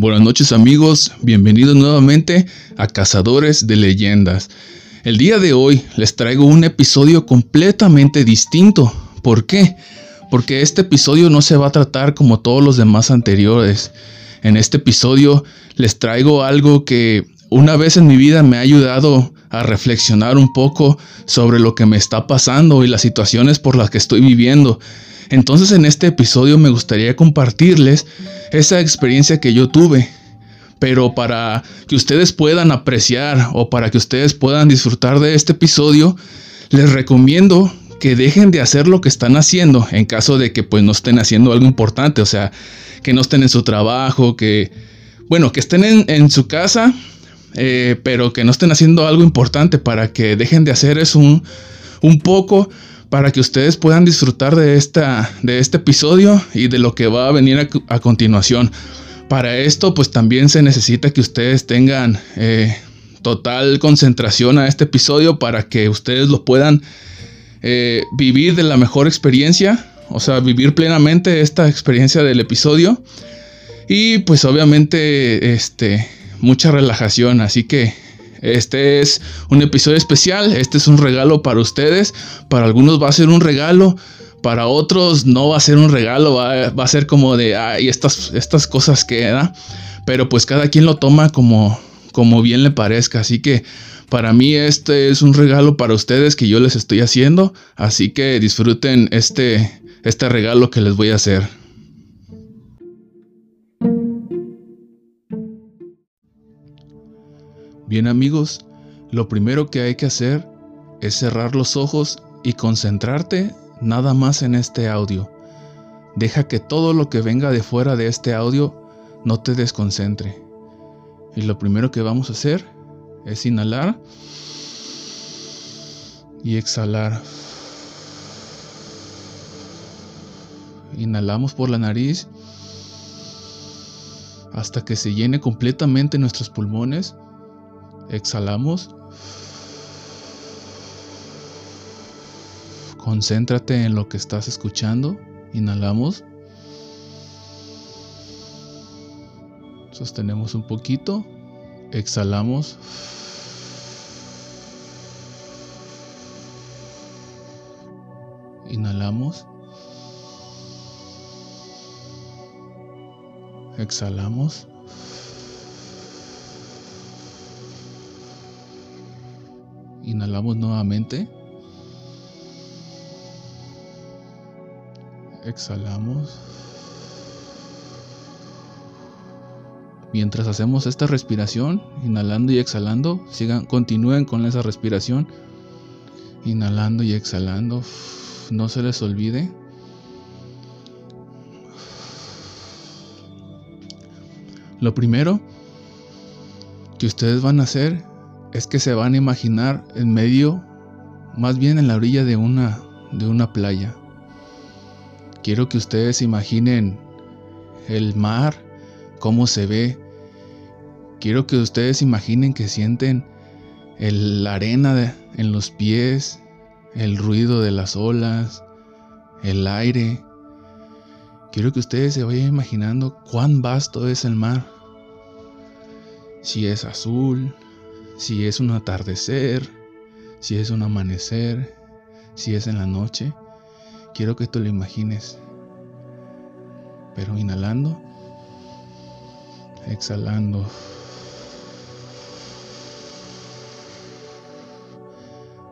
Buenas noches amigos, bienvenidos nuevamente a Cazadores de Leyendas. El día de hoy les traigo un episodio completamente distinto. ¿Por qué? Porque este episodio no se va a tratar como todos los demás anteriores. En este episodio les traigo algo que una vez en mi vida me ha ayudado a reflexionar un poco sobre lo que me está pasando y las situaciones por las que estoy viviendo. Entonces en este episodio me gustaría compartirles esa experiencia que yo tuve. Pero para que ustedes puedan apreciar o para que ustedes puedan disfrutar de este episodio, les recomiendo que dejen de hacer lo que están haciendo en caso de que pues no estén haciendo algo importante, o sea, que no estén en su trabajo, que, bueno, que estén en, su casa, eh, pero que no estén haciendo algo importante para que dejen de hacer eso un, un poco para que ustedes puedan disfrutar de, esta, de este episodio y de lo que va a venir a, continuación. Para esto, pues también se necesita que ustedes tengan eh, total concentración a este episodio para que ustedes lo puedan eh, vivir de la mejor experiencia, o sea, vivir plenamente esta experiencia del episodio. Y pues obviamente, este, mucha relajación, así que este es un episodio especial, este es un regalo para ustedes, para algunos va a ser un regalo, para otros no va a ser un regalo, va, a ser como de, ay, estas, estas cosas que da, pero pues cada quien lo toma como, como bien le parezca, así que para mí este es un regalo para ustedes que yo les estoy haciendo, así que disfruten este, este regalo que les voy a hacer. Bien amigos, lo primero que hay que hacer es cerrar los ojos y concentrarte nada más en este audio. Deja que todo lo que venga de fuera de este audio no te desconcentre. Y lo primero que vamos a hacer es inhalar y exhalar. Inhalamos por la nariz hasta que se llene completamente nuestros pulmones Exhalamos. Concéntrate en lo que estás escuchando. Inhalamos. Sostenemos un poquito. Exhalamos. Inhalamos. Exhalamos. Inhalamos nuevamente. Exhalamos. Mientras hacemos esta respiración, inhalando y exhalando, sigan, continúen con esa respiración. Inhalando y exhalando. No se les olvide. Lo primero que ustedes van a hacer es que se van a imaginar en medio, más bien en la orilla de una, de una playa. Quiero que ustedes imaginen el mar, cómo se ve. Quiero que ustedes imaginen que sienten la arena en los pies, el ruido de las olas, el aire. Quiero que ustedes se vayan imaginando cuán vasto es el mar. Si es azul, si es un atardecer, si es un amanecer, si es en la noche. Quiero que tú lo imagines. Pero inhalando, exhalando.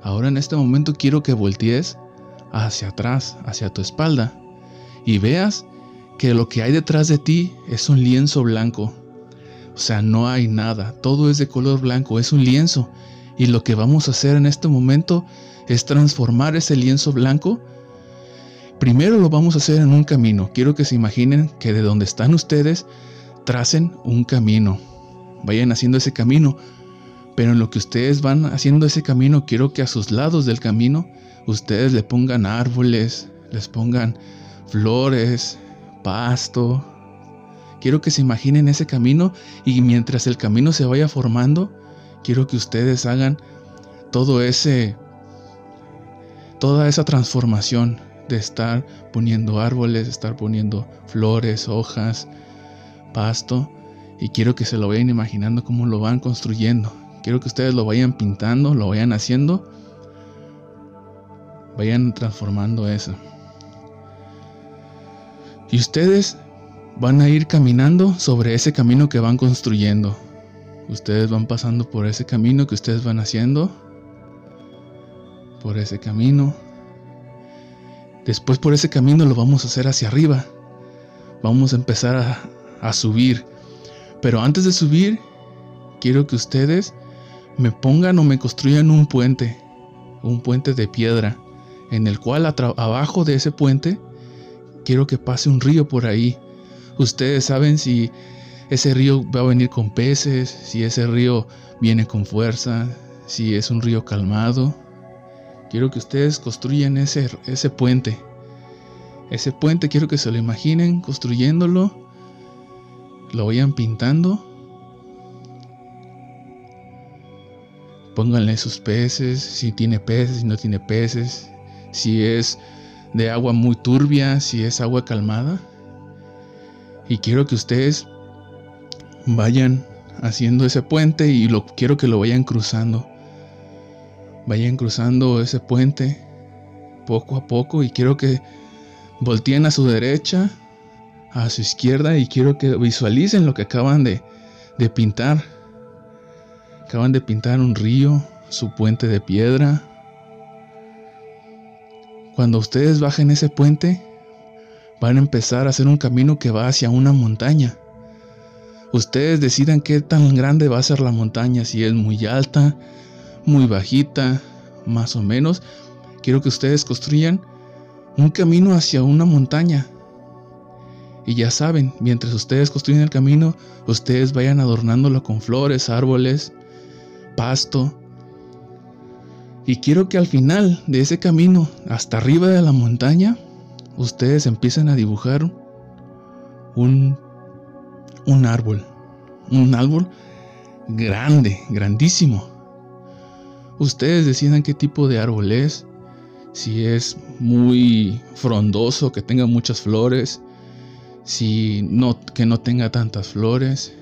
Ahora en este momento quiero que voltees hacia atrás, hacia tu espalda, y veas que lo que hay detrás de ti es un lienzo blanco o sea, no hay nada, todo es de color blanco, es un lienzo. Y lo que vamos a hacer en este momento es transformar ese lienzo blanco. Primero lo vamos a hacer en un camino. Quiero que se imaginen que de donde están ustedes tracen un camino. Vayan haciendo ese camino. Pero en lo que ustedes van haciendo ese camino, quiero que a sus lados del camino ustedes le pongan árboles, les pongan flores, pasto, Quiero que se imaginen ese camino y mientras el camino se vaya formando, quiero que ustedes hagan todo ese toda esa transformación de estar poniendo árboles, estar poniendo flores, hojas, pasto Y quiero que se lo vayan imaginando cómo lo van construyendo. Quiero que ustedes lo vayan pintando, lo vayan haciendo. Vayan transformando eso. Y ustedes van a ir caminando sobre ese camino que van construyendo. Ustedes van pasando por ese camino que ustedes van haciendo. Por ese camino. Después por ese camino lo vamos a hacer hacia arriba. Vamos a empezar a, subir. Pero antes de subir, quiero que ustedes me pongan o me construyan un puente. Un puente de piedra. En el cual abajo de ese puente quiero que pase un río por ahí. Ustedes saben si ese río va a venir con peces, si ese río viene con fuerza, si es un río calmado. Quiero que ustedes construyan ese, ese puente. Ese puente quiero que se lo imaginen construyéndolo lo vayan pintando. Pónganle sus peces, si tiene peces, si no tiene peces, si es de agua muy turbia, si es agua calmada. Y quiero que ustedes vayan haciendo ese puente y lo quiero que lo vayan cruzando. Vayan cruzando ese puente poco a poco y quiero que volteen a su derecha a su izquierda y quiero que visualicen lo que acaban de, de pintar. Acaban de pintar un río, su puente de piedra. Cuando ustedes bajen ese puente, van a empezar a hacer un camino que va hacia una montaña. Ustedes decidan qué tan grande va a ser la montaña, si es muy alta, muy bajita, más o menos. Quiero que ustedes construyan un camino hacia una montaña y ya saben, mientras ustedes construyen el camino, ustedes vayan adornándolo con flores, árboles, pasto. Y quiero que al final de ese camino, hasta arriba de la montaña, ustedes empiecen a dibujar un, un árbol. Un árbol grande, grandísimo. Ustedes decidan qué tipo de árbol es. Si es muy frondoso, que tenga muchas flores si no que no tenga tantas flores.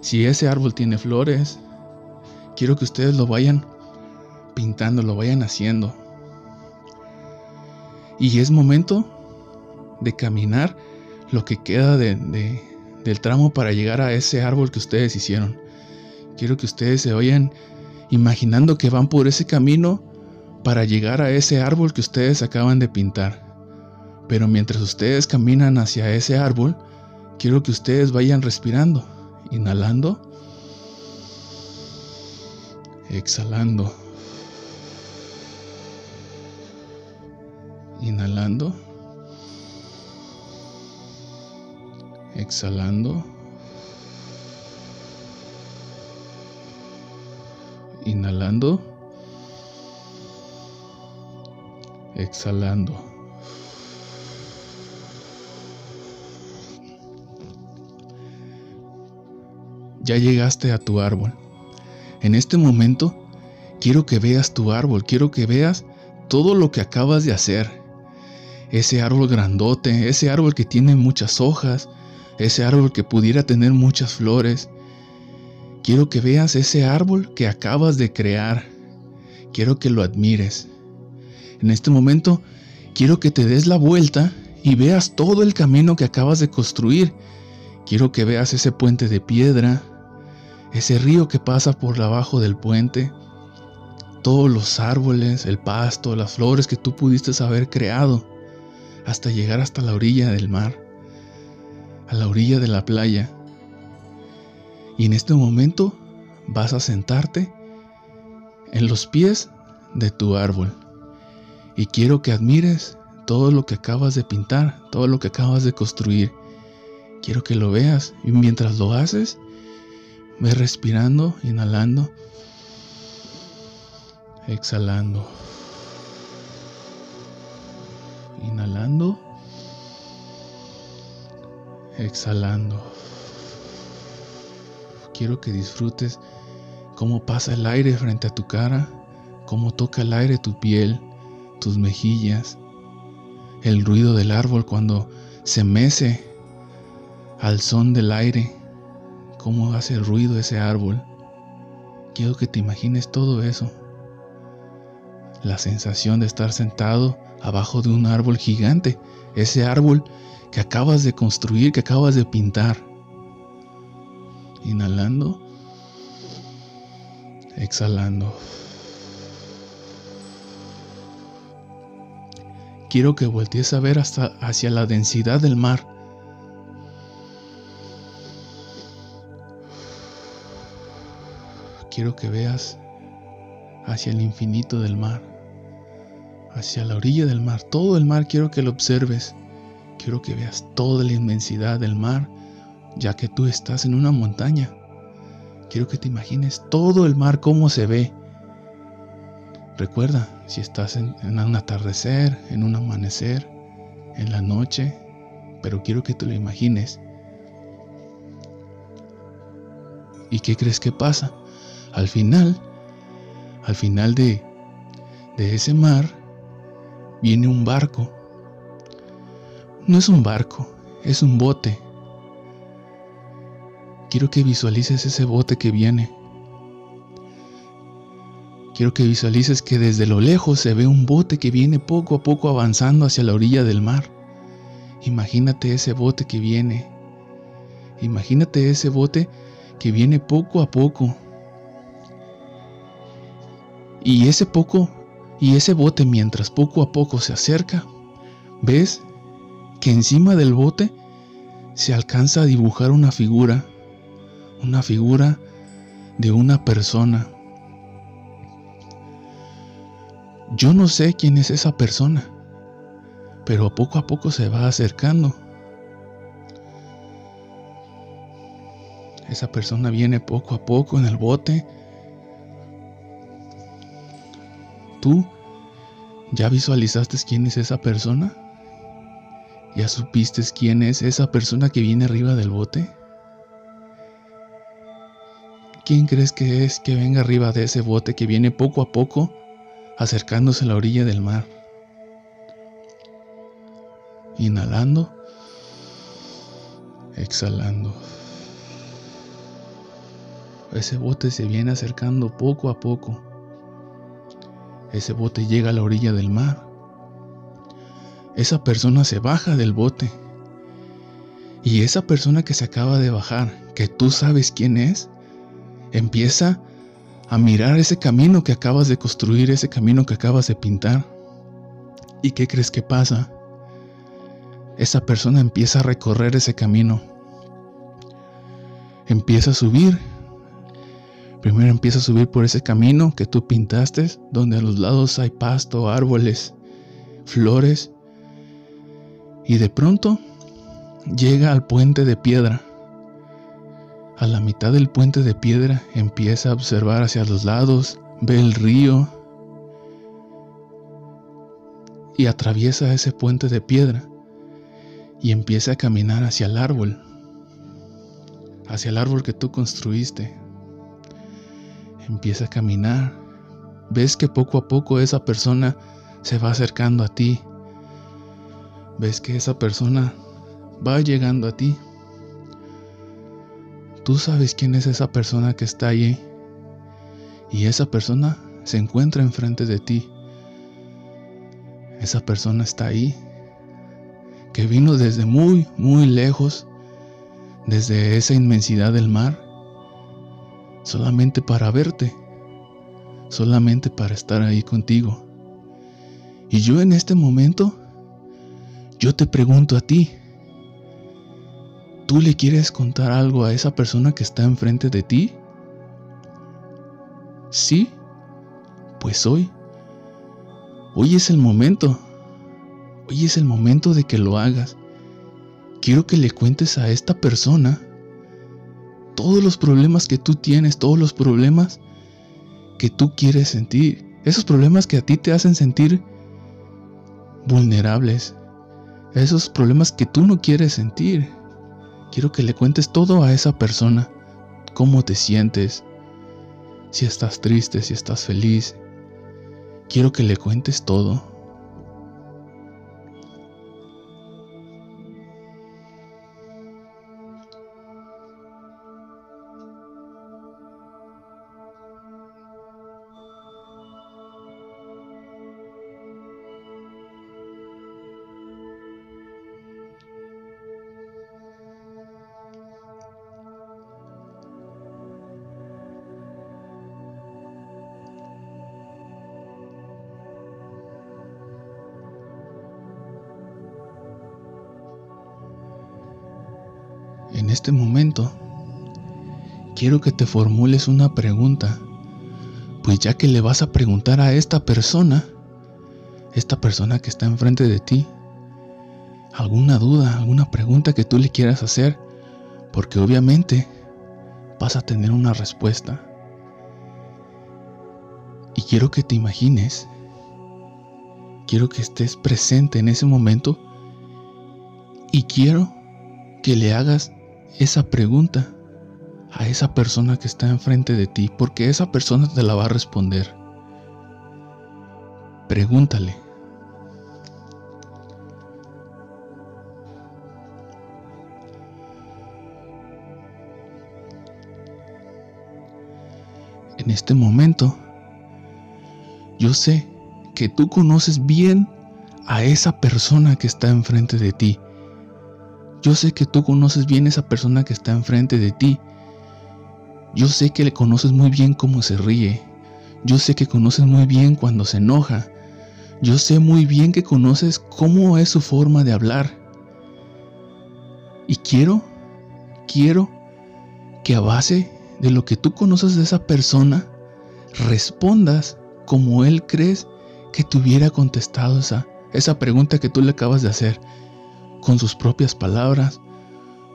Si ese árbol tiene flores, quiero que ustedes lo vayan pintando, lo vayan haciendo. Y es momento de caminar lo que queda del tramo para llegar a ese árbol que ustedes hicieron. Quiero que ustedes se vayan imaginando que van por ese camino para llegar a ese árbol que ustedes acaban de pintar. Pero mientras ustedes caminan hacia ese árbol, quiero que ustedes vayan respirando, inhalando, exhalando, exhalando, inhalando, exhalando. ya llegaste a tu árbol. En este momento, quiero que veas tu árbol, quiero que veas todo lo que acabas de hacer. Ese árbol grandote, ese árbol que tiene muchas hojas, ese árbol que pudiera tener muchas flores. Quiero que veas ese árbol que acabas de crear. Quiero que lo admires. En este momento, quiero que te des la vuelta y veas todo el camino que acabas de construir. Quiero que veas ese puente de piedra, ese río que pasa por abajo del puente, todos los árboles, el pasto, las flores que tú pudiste haber creado, hasta llegar hasta la orilla del mar, a la orilla de la playa. Y en este momento vas a sentarte en los pies de tu árbol. Y quiero que admires todo lo que acabas de pintar, todo lo que acabas de construir. Quiero que lo veas y mientras lo haces, Ve respirando, inhalando, exhalando. Inhalando, exhalando. Quiero que disfrutes cómo pasa el aire frente a tu cara, cómo toca el aire tu piel, tus mejillas, el ruido del árbol cuando se mece al son del aire cómo hace ruido ese árbol. Quiero que te imagines todo eso. La sensación de estar sentado abajo de un árbol gigante, ese árbol que acabas de construir, que acabas de pintar. Inhalando, exhalando. Quiero que voltees a ver hasta hacia la densidad del mar. Quiero que veas hacia el infinito del mar, hacia la orilla del mar, todo el mar quiero que lo observes. Quiero que veas toda la inmensidad del mar, ya que tú estás en una montaña. Quiero que te imagines todo el mar cómo se ve. Recuerda, si estás en, un atardecer, en un amanecer, en la noche, pero quiero que te lo imagines. ¿Y qué crees que pasa? Al final, al final de, de ese mar, viene un barco no es un barco, es un bote. Quiero que visualices ese bote que viene. Quiero que visualices que desde lo lejos se ve un bote que viene poco a poco avanzando hacia la orilla del mar. Imagínate ese bote que viene. Imagínate ese bote que viene poco a poco. Y ese poco, y ese bote mientras poco a poco se acerca, ves que encima del bote se alcanza a dibujar una figura, una figura de una persona. Yo no sé quién es esa persona, pero poco a poco se va acercando. Esa persona viene poco a poco en el bote. ¿Tú ya visualizaste quién es esa persona? ¿Ya supiste quién es esa persona que viene arriba del bote? ¿Quién crees que es que venga arriba de ese bote que viene poco a poco acercándose a la orilla del mar? Inhalando, exhalando. Ese bote se viene acercando poco a poco. Ese bote llega a la orilla del mar esa persona se baja del bote. Y esa persona que se acaba de bajar, que tú sabes quién es, empieza a mirar ese camino que acabas de construir, ese camino que acabas de pintar. ¿Y qué crees que pasa? Esa persona empieza a recorrer ese camino. Empieza a subir. Primero empieza a subir por ese camino que tú pintaste, donde a los lados hay pasto, árboles, flores y de pronto llega al puente de piedra. A la mitad del puente de piedra empieza a observar hacia los lados, ve el río y atraviesa ese puente de piedra y empieza a caminar hacia el árbol, hacia el árbol que tú construiste. Empieza a caminar, ves que poco a poco esa persona se va acercando a ti ves que esa persona va llegando a ti. Tú sabes quién es esa persona que está allí. Y esa persona se encuentra enfrente de ti. Esa persona está ahí. Que vino desde muy, muy lejos. Desde esa inmensidad del mar. Solamente para verte. Solamente para estar ahí contigo. Y yo en este momento yo te pregunto a ti, ¿tú le quieres contar algo a esa persona que está enfrente de ti? Sí, pues hoy. Hoy es el momento. Hoy es el momento de que lo hagas. Quiero que le cuentes a esta persona todos los problemas que tú tienes, todos los problemas que tú quieres sentir, esos problemas que a ti te hacen sentir vulnerables, esos problemas que tú no quieres sentir. Quiero que le cuentes todo a esa persona, cómo te sientes, si estás triste, si estás feliz. Quiero que le cuentes todo. Quiero que te formules una pregunta, pues ya que le vas a preguntar a esta persona, esta persona que está enfrente de ti, alguna duda, alguna pregunta que tú le quieras hacer, porque obviamente vas a tener una respuesta. Y quiero que te imagines, quiero que estés presente en ese momento y quiero que le hagas esa pregunta a esa persona que está enfrente de ti, porque esa persona te la va a responder. Pregúntale. En este momento, yo sé que tú conoces bien a esa persona que está enfrente de ti. Yo sé que tú conoces bien a esa persona que está enfrente de ti. Yo sé que le conoces muy bien cómo se ríe. Yo sé que conoces muy bien cuando se enoja. Yo sé muy bien que conoces cómo es su forma de hablar. Y quiero, quiero que a base de lo que tú conoces de esa persona, respondas como él crees que te hubiera contestado esa, esa pregunta que tú le acabas de hacer, con sus propias palabras,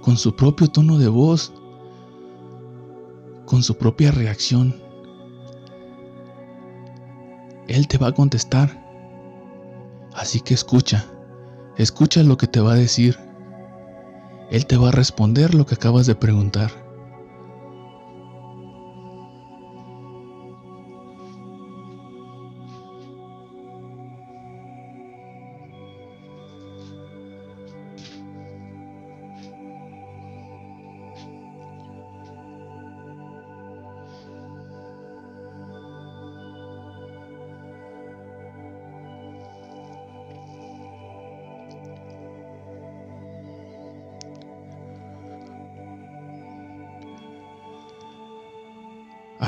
con su propio tono de voz, con su propia reacción. Él te va a contestar. Así que escucha, escucha lo que te va a decir. Él te va a responder lo que acabas de preguntar.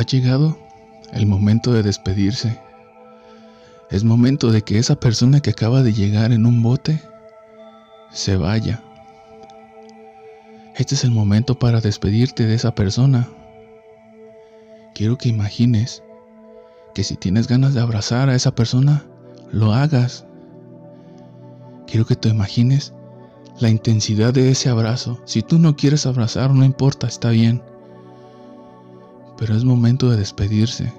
Ha llegado el momento de despedirse. Es momento de que esa persona que acaba de llegar en un bote se vaya. Este es el momento para despedirte de esa persona. Quiero que imagines que si tienes ganas de abrazar a esa persona, lo hagas. Quiero que te imagines la intensidad de ese abrazo. Si tú no quieres abrazar, no importa, está bien pero es momento de despedirse.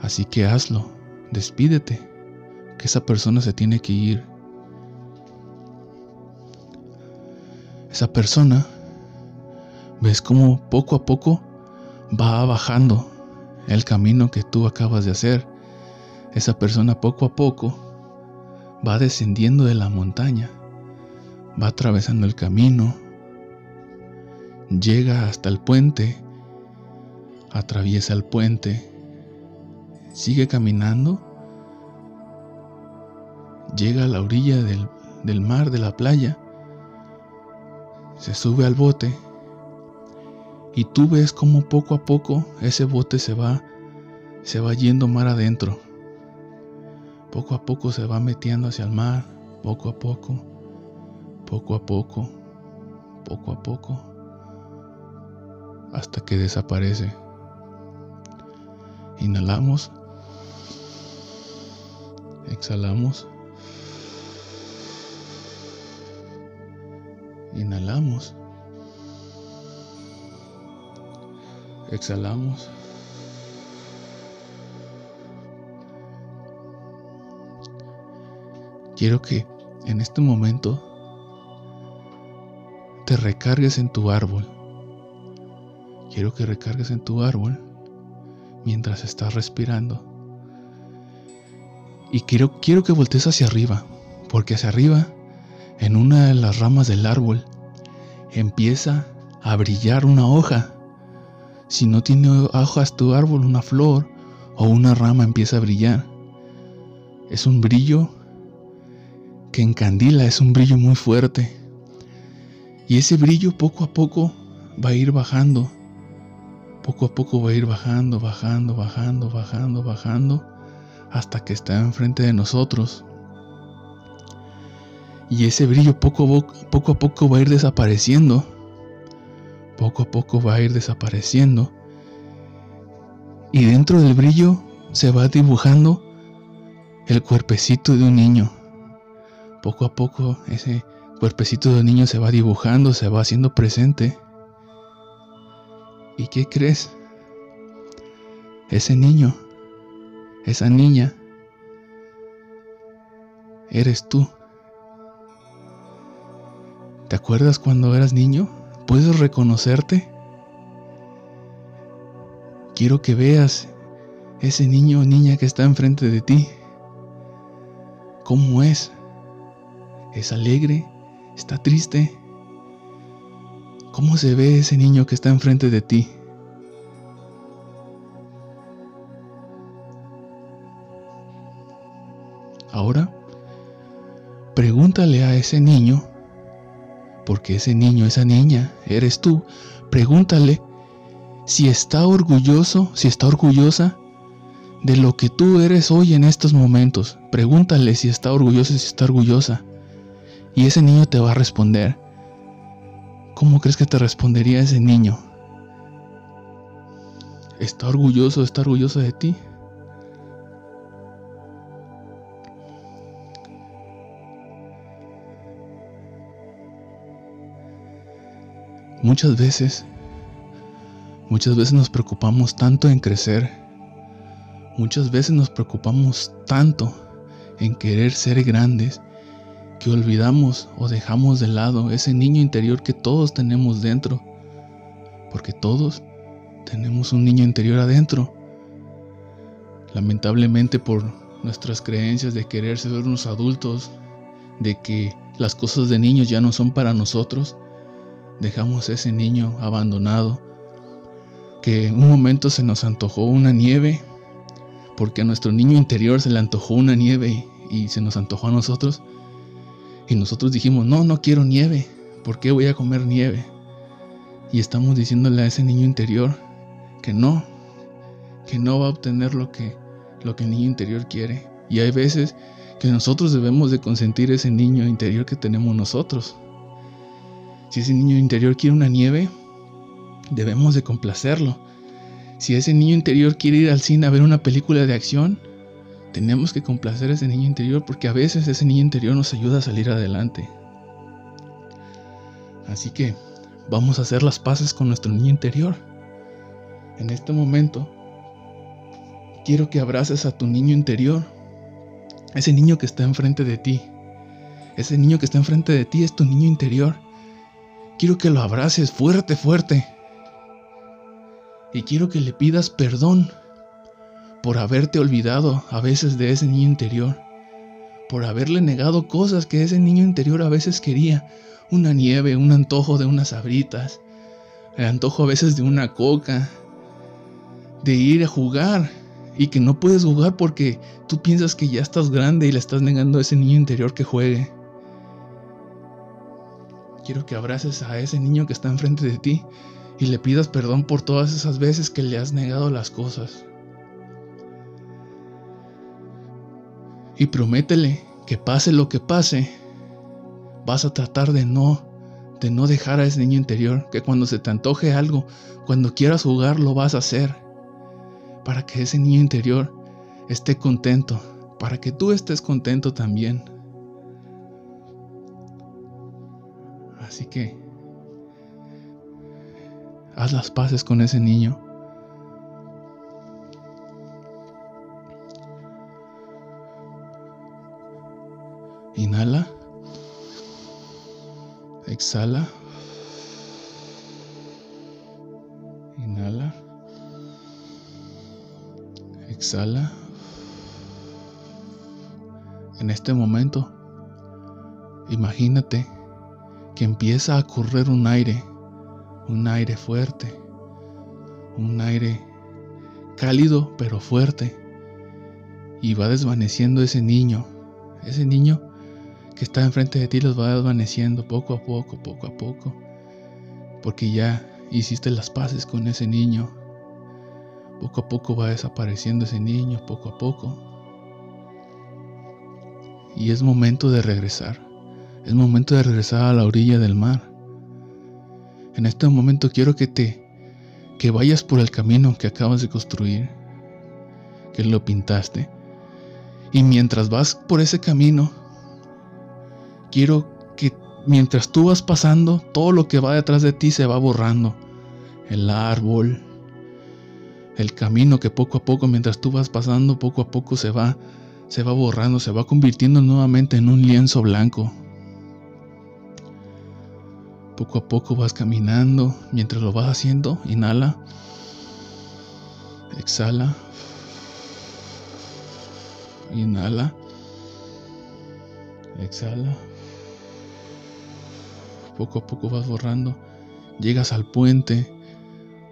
Así que hazlo, despídete, que esa persona se tiene que ir. Esa persona, ves cómo poco a poco va bajando el camino que tú acabas de hacer. Esa persona poco a poco va descendiendo de la montaña, va atravesando el camino, llega hasta el puente, atraviesa el puente, sigue caminando, llega a la orilla del, mar, de la playa, se sube al bote y tú ves como poco a poco ese bote se va, se va yendo mar adentro. Poco a poco se va metiendo hacia el mar, poco a poco, poco a poco, poco a poco hasta que desaparece. Inhalamos. Exhalamos. Inhalamos. Exhalamos. Quiero que en este momento te recargues en tu árbol. Quiero que recargues en tu árbol mientras estás respirando. Y quiero, quiero que voltees hacia arriba, porque hacia arriba, en una de las ramas del árbol, empieza a brillar una hoja. Si no tiene hojas tu árbol, una flor o una rama empieza a brillar. Es un brillo que encandila, es un brillo muy fuerte. Y ese brillo poco a poco va a ir bajando poco a poco va a ir bajando, bajando, bajando, bajando, bajando, hasta que está enfrente de nosotros. Y ese brillo poco, a poco va a ir desapareciendo. Poco a poco va a ir desapareciendo. Y dentro del brillo se va dibujando el cuerpecito de un niño. Poco a poco ese cuerpecito de un niño se va dibujando, se va haciendo presente. ¿Y qué crees? Ese niño, esa niña, eres tú. ¿Te acuerdas cuando eras niño? ¿Puedes reconocerte? Quiero que veas ese niño o niña que está enfrente de ti. ¿Cómo es? ¿Es alegre? ¿Está triste? ¿Cómo se ve ese niño que está enfrente de ti? Ahora, pregúntale a ese niño, porque ese niño, esa niña, eres tú, pregúntale si está orgulloso, si está orgullosa de lo que tú eres hoy en estos momentos. Pregúntale si está orgulloso, si está orgullosa. Y ese niño te va a responder. ¿Cómo crees que te respondería ese niño? ¿Está orgulloso, está orgulloso de ti? Muchas veces, muchas veces nos preocupamos tanto en crecer, muchas veces nos preocupamos tanto en querer ser grandes que olvidamos o dejamos de lado ese niño interior que todos tenemos dentro, porque todos tenemos un niño interior adentro. Lamentablemente por nuestras creencias de querer ser unos adultos, de que las cosas de niños ya no son para nosotros, dejamos ese niño abandonado, que en un momento se nos antojó una nieve, porque a nuestro niño interior se le antojó una nieve y, se nos antojó a nosotros, y nosotros dijimos, no, no quiero nieve, ¿por qué voy a comer nieve? Y estamos diciéndole a ese niño interior que no, que no va a obtener lo que, lo que el niño interior quiere. Y hay veces que nosotros debemos de consentir ese niño interior que tenemos nosotros. Si ese niño interior quiere una nieve, debemos de complacerlo. Si ese niño interior quiere ir al cine a ver una película de acción, tenemos que complacer a ese niño interior porque a veces ese niño interior nos ayuda a salir adelante. Así que vamos a hacer las paces con nuestro niño interior. En este momento, quiero que abraces a tu niño interior, ese niño que está enfrente de ti. Ese niño que está enfrente de ti es tu niño interior Quiero que lo abraces fuerte, fuerte. Y quiero que le pidas perdón por haberte olvidado a veces de ese niño interior. Por haberle negado cosas que ese niño interior a veces quería. Una nieve, un antojo de unas abritas. El antojo a veces de una coca. De ir a jugar. Y que no puedes jugar porque tú piensas que ya estás grande y le estás negando a ese niño interior que juegue. Quiero que abraces a ese niño que está enfrente de ti y le pidas perdón por todas esas veces que le has negado las cosas. Y prométele que pase lo que pase, vas a tratar de no de no dejar a ese niño interior, que cuando se te antoje algo, cuando quieras jugar lo vas a hacer para que ese niño interior esté contento, para que tú estés contento también. Así que haz las paces con ese niño. Inhala. Exhala. Inhala. Exhala. En este momento, imagínate que empieza a correr un aire, un aire fuerte, un aire cálido pero fuerte, y va desvaneciendo ese niño, ese niño que está enfrente de ti los va desvaneciendo poco a poco, poco a poco, porque ya hiciste las paces con ese niño. Poco a poco va desapareciendo ese niño, poco a poco. Y es momento de regresar. Es momento de regresar a la orilla del mar. En este momento quiero que te que vayas por el camino que acabas de construir, que lo pintaste. Y mientras vas por ese camino, quiero que mientras tú vas pasando, todo lo que va detrás de ti se va borrando. El árbol, el camino que poco a poco, mientras tú vas pasando, poco a poco se va, se va borrando, se va convirtiendo nuevamente en un lienzo blanco. Poco a poco vas caminando, mientras lo vas haciendo, inhala, exhala, inhala, exhala. Poco a poco vas borrando, llegas al puente,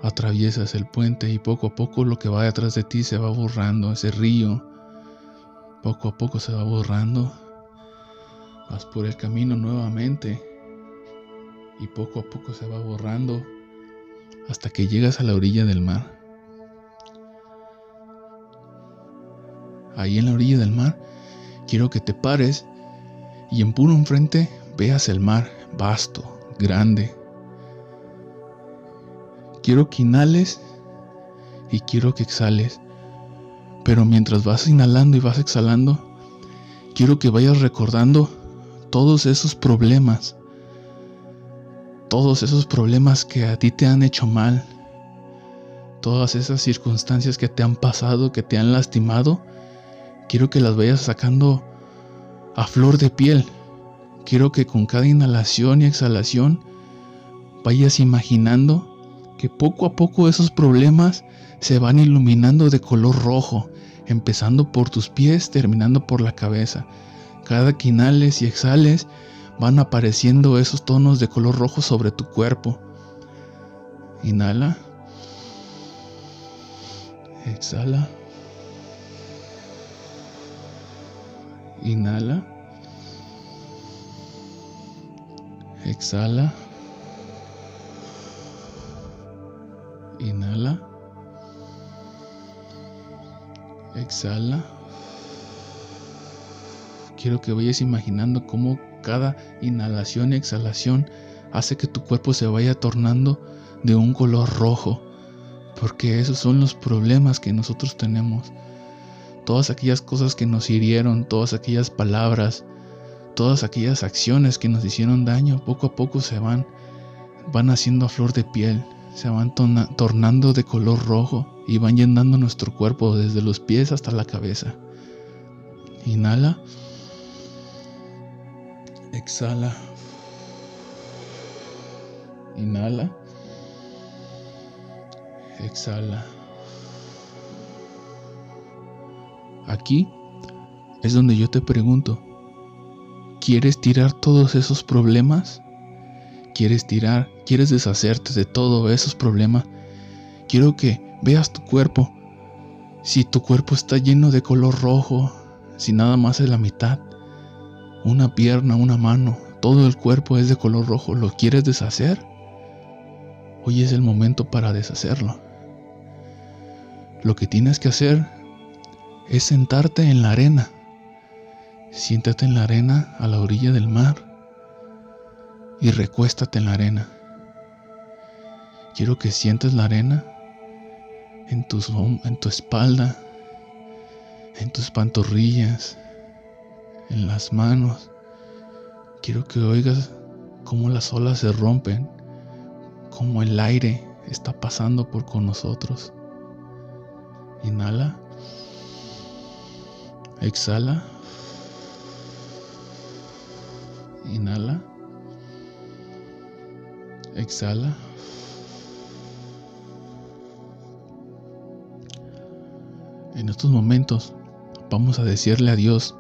atraviesas el puente y poco a poco lo que va detrás de ti se va borrando, ese río, poco a poco se va borrando, vas por el camino nuevamente y poco a poco se va borrando hasta que llegas a la orilla del mar. Ahí en la orilla del mar quiero que te pares y en puro enfrente veas el mar vasto, grande, Quiero que inhales y quiero que exhales. Pero mientras vas inhalando y vas exhalando, quiero que vayas recordando todos esos problemas. Todos esos problemas que a ti te han hecho mal. Todas esas circunstancias que te han pasado, que te han lastimado. Quiero que las vayas sacando a flor de piel. Quiero que con cada inhalación y exhalación vayas imaginando que poco a poco esos problemas se van iluminando de color rojo, empezando por tus pies, terminando por la cabeza. Cada que inhales y exhales van apareciendo esos tonos de color rojo sobre tu cuerpo. Inhala. Exhala. Inhala. Exhala. Inhala. Exhala. Quiero que vayas imaginando cómo cada inhalación y exhalación hace que tu cuerpo se vaya tornando de un color rojo. Porque esos son los problemas que nosotros tenemos. Todas aquellas cosas que nos hirieron, todas aquellas palabras, todas aquellas acciones que nos hicieron daño, poco a poco se van, van haciendo a flor de piel, se van tornando de color rojo y van llenando nuestro cuerpo desde los pies hasta la cabeza. Inhala. Exhala. Inhala. Exhala. Aquí es donde yo te pregunto, ¿quieres tirar todos esos problemas? ¿Quieres tirar quieres deshacerte de todos esos problemas, quiero que veas tu cuerpo. Si tu cuerpo está lleno de color rojo, si nada más es la mitad, una pierna, una mano, todo el cuerpo es de color rojo, ¿lo quieres deshacer? Hoy es el momento para deshacerlo. Lo que tienes que hacer es sentarte en la arena. Siéntate en la arena a la orilla del mar y recuéstate en la arena. Quiero que sientas la arena en, tus, en tu espalda, en tus pantorrillas, en las manos. Quiero que oigas cómo las olas se rompen, cómo el aire está pasando por con nosotros. Inhala. Exhala. Inhala. Exhala. En estos momentos vamos a decirle adiós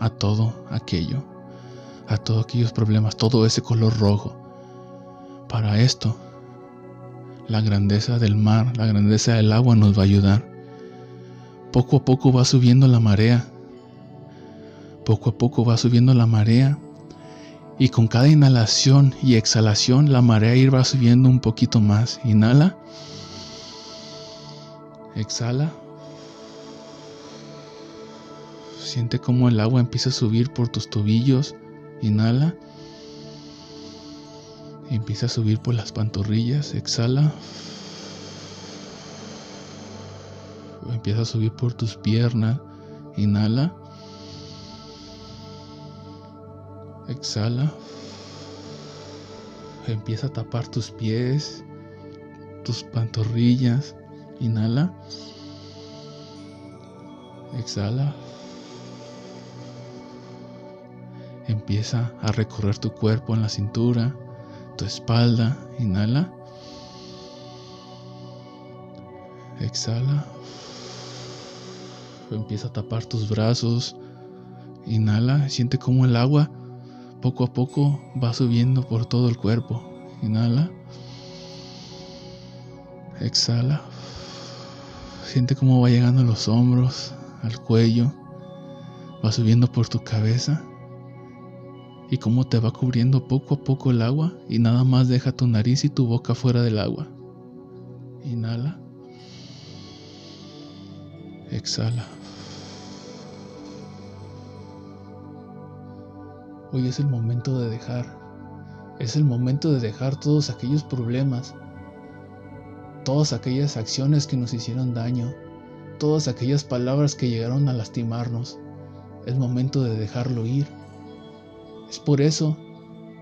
a todo aquello, a todos aquellos problemas, todo ese color rojo. Para esto, la grandeza del mar, la grandeza del agua nos va a ayudar. Poco a poco va subiendo la marea. Poco a poco va subiendo la marea. Y con cada inhalación y exhalación la marea irá subiendo un poquito más. Inhala. Exhala. Siente cómo el agua empieza a subir por tus tobillos. Inhala. Empieza a subir por las pantorrillas. Exhala. Empieza a subir por tus piernas. Inhala. Exhala. Empieza a tapar tus pies, tus pantorrillas. Inhala. Exhala. Empieza a recorrer tu cuerpo en la cintura, tu espalda. Inhala. Exhala. Empieza a tapar tus brazos. Inhala. Siente como el agua poco a poco va subiendo por todo el cuerpo. Inhala. Exhala. Siente cómo va llegando a los hombros, al cuello. Va subiendo por tu cabeza. Y cómo te va cubriendo poco a poco el agua y nada más deja tu nariz y tu boca fuera del agua. Inhala. Exhala. Hoy es el momento de dejar. Es el momento de dejar todos aquellos problemas, todas aquellas acciones que nos hicieron daño, todas aquellas palabras que llegaron a lastimarnos. Es momento de dejarlo ir. Es por eso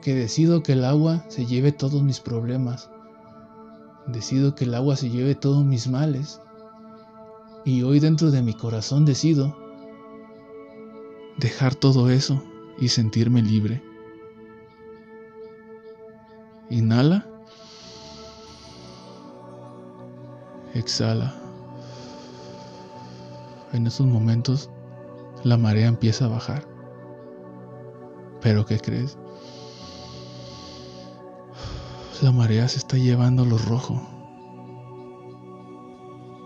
que decido que el agua se lleve todos mis problemas. Decido que el agua se lleve todos mis males. Y hoy dentro de mi corazón decido dejar todo eso y sentirme libre. Inhala. Exhala. En esos momentos la marea empieza a bajar. Pero ¿qué crees? La marea se está llevando lo rojo.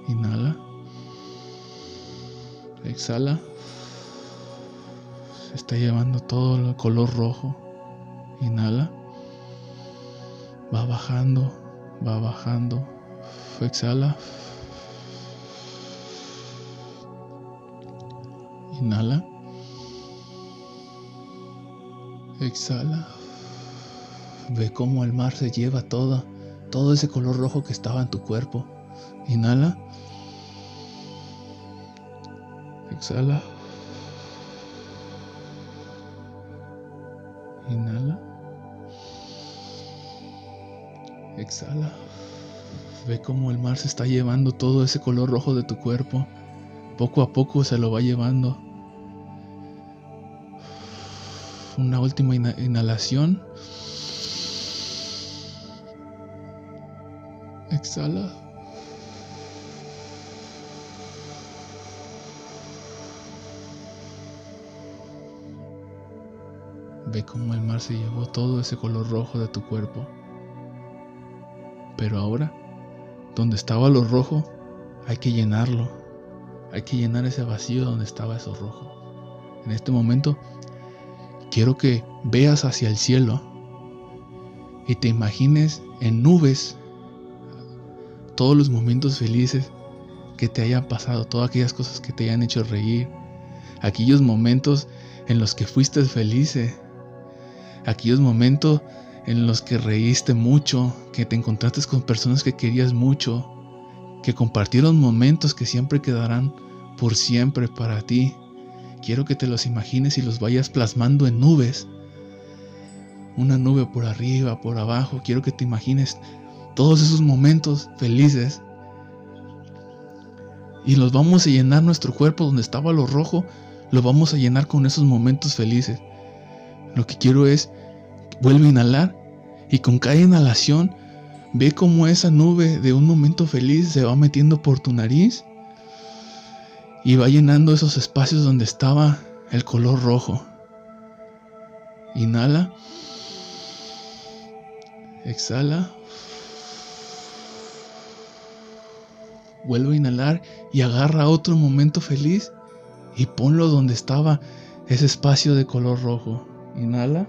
Inhala. Exhala está llevando todo el color rojo. Inhala. Va bajando, va bajando. Exhala. Inhala. Exhala. Ve cómo el mar se lleva todo, todo ese color rojo que estaba en tu cuerpo. Inhala. Exhala. Exhala. Ve cómo el mar se está llevando todo ese color rojo de tu cuerpo. Poco a poco se lo va llevando. Una última inhalación. Exhala. Ve cómo el mar se llevó todo ese color rojo de tu cuerpo. Pero ahora, donde estaba lo rojo, hay que llenarlo. Hay que llenar ese vacío donde estaba eso rojo. En este momento, quiero que veas hacia el cielo y te imagines en nubes todos los momentos felices que te hayan pasado, todas aquellas cosas que te hayan hecho reír, aquellos momentos en los que fuiste felices, aquellos momentos en los que reíste mucho, que te encontraste con personas que querías mucho, que compartieron momentos que siempre quedarán por siempre para ti. Quiero que te los imagines y los vayas plasmando en nubes. Una nube por arriba, por abajo. Quiero que te imagines todos esos momentos felices. Y los vamos a llenar nuestro cuerpo donde estaba lo rojo. Lo vamos a llenar con esos momentos felices. Lo que quiero es, vuelve a inhalar y con cada inhalación ve cómo esa nube de un momento feliz se va metiendo por tu nariz y va llenando esos espacios donde estaba el color rojo. Inhala. Exhala. Vuelve a inhalar y agarra otro momento feliz y ponlo donde estaba ese espacio de color rojo. Inhala.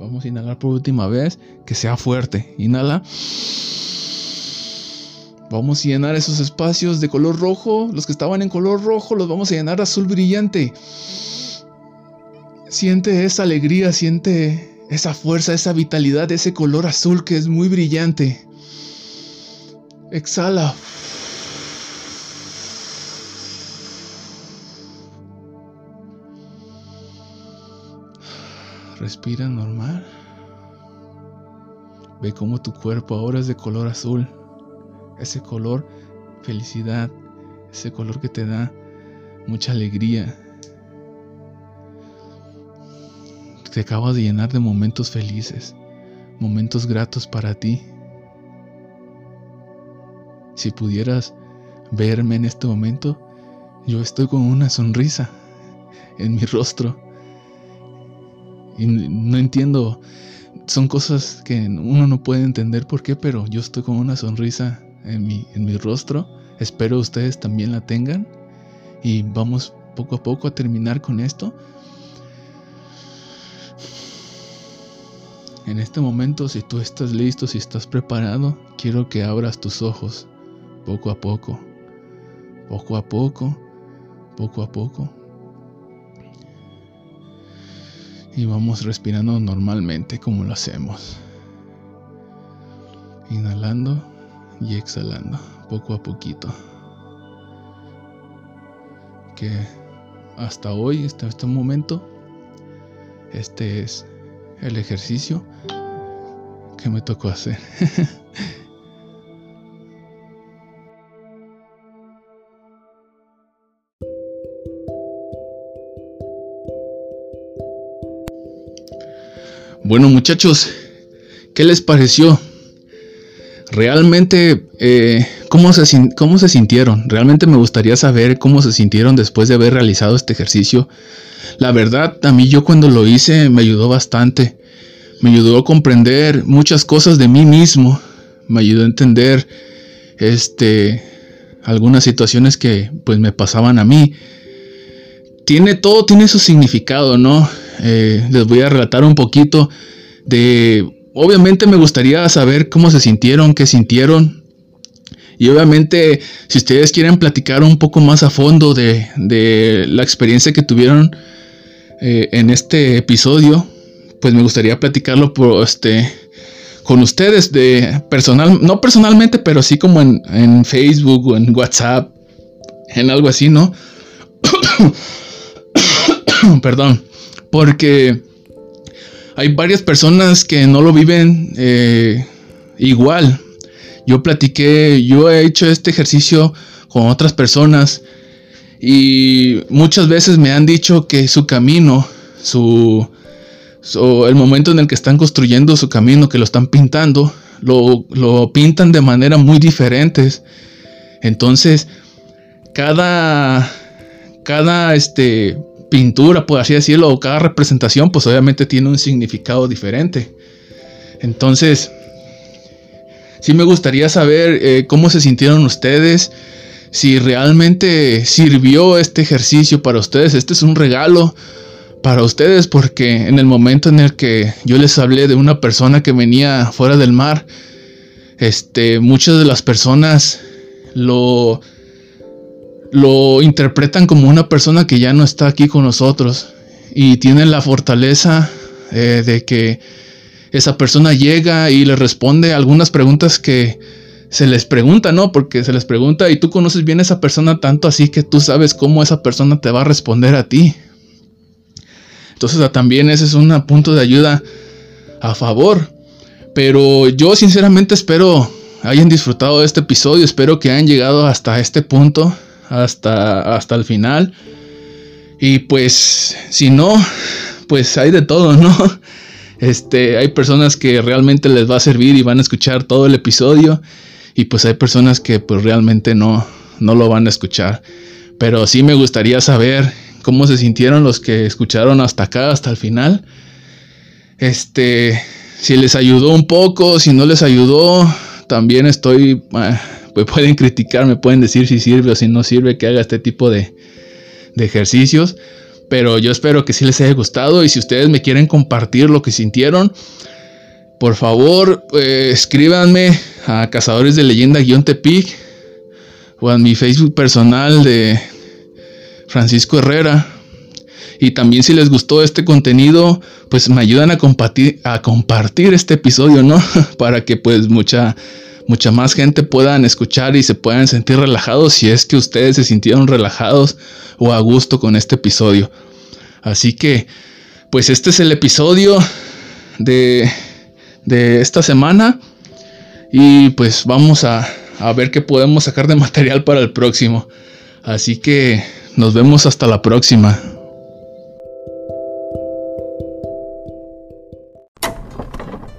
Vamos a inhalar por última vez. Que sea fuerte. Inhala. Vamos a llenar esos espacios de color rojo. Los que estaban en color rojo los vamos a llenar azul brillante. Siente esa alegría, siente esa fuerza, esa vitalidad, ese color azul que es muy brillante. Exhala. Respira normal. Ve cómo tu cuerpo ahora es de color azul. Ese color felicidad. Ese color que te da mucha alegría. Te acabas de llenar de momentos felices. Momentos gratos para ti. Si pudieras verme en este momento, yo estoy con una sonrisa en mi rostro y no entiendo, son cosas que uno no puede entender por qué, pero yo estoy con una sonrisa en mi, en mi rostro. Espero ustedes también la tengan. Y vamos poco a poco a terminar con esto. En este momento, si tú estás listo, si estás preparado, quiero que abras tus ojos poco a poco, poco a poco, poco a poco. Y vamos respirando normalmente como lo hacemos. Inhalando y exhalando poco a poquito. Que hasta hoy, hasta este momento, este es el ejercicio que me tocó hacer. Bueno muchachos, ¿qué les pareció? Realmente, eh, ¿cómo, se, ¿cómo se sintieron? Realmente me gustaría saber cómo se sintieron después de haber realizado este ejercicio. La verdad, a mí yo cuando lo hice me ayudó bastante. Me ayudó a comprender muchas cosas de mí mismo. Me ayudó a entender este, algunas situaciones que pues me pasaban a mí. Tiene todo, tiene su significado, ¿no? Eh, les voy a relatar un poquito de... Obviamente me gustaría saber cómo se sintieron, qué sintieron. Y obviamente si ustedes quieren platicar un poco más a fondo de, la experiencia que tuvieron eh, en este episodio, pues me gustaría platicarlo este con ustedes de personal, no personalmente, pero sí como en, en Facebook o en WhatsApp, en algo así, ¿no? Perdón. Porque hay varias personas que no lo viven eh, igual. Yo platiqué, yo he hecho este ejercicio con otras personas y muchas veces me han dicho que su camino, su, el momento en el que están construyendo su camino, que lo están pintando, lo, lo pintan de manera muy diferentes. Entonces, cada, cada este, pintura, por así decirlo, o cada representación, pues obviamente tiene un significado diferente. Entonces, sí me gustaría saber eh, cómo se sintieron ustedes, si realmente sirvió este ejercicio para ustedes. Este es un regalo para ustedes porque en el momento en el que yo les hablé de una persona que venía fuera del mar, este, muchas de las personas lo lo interpretan como una persona que ya no está aquí con nosotros y tienen la fortaleza eh, de que esa persona llega y le responde algunas preguntas que se les pregunta, ¿no? Porque se les pregunta y tú conoces bien a esa persona tanto así que tú sabes cómo esa persona te va a responder a ti. Entonces también ese es un punto de ayuda a favor. Pero yo sinceramente espero hayan disfrutado de este episodio, espero que hayan llegado hasta este punto hasta, hasta el final. Y pues, si no, pues hay de todo, ¿no? Este, hay personas que realmente les va a servir y van a escuchar todo el episodio. Y pues hay personas que pues realmente no, no lo van a escuchar. Pero sí me gustaría saber cómo se sintieron los que escucharon hasta acá, hasta el final. Este, si les ayudó un poco, si no les ayudó, también estoy, ah, pues pueden criticar, pueden decir si sirve o si no sirve que haga este tipo de, de ejercicios. Pero yo espero que sí les haya gustado y si ustedes me quieren compartir lo que sintieron, por favor eh, escríbanme a Cazadores de Leyenda-Tepic o a mi Facebook personal de Francisco Herrera. Y también si les gustó este contenido, pues me ayudan a compartir, a compartir este episodio, ¿no? Para que pues mucha, mucha más gente puedan escuchar y se puedan sentir relajados si es que ustedes se sintieron relajados o a gusto con este episodio. Así que, pues este es el episodio de, de esta semana y pues vamos a, a ver qué podemos sacar de material para el próximo. Así que nos vemos hasta la próxima.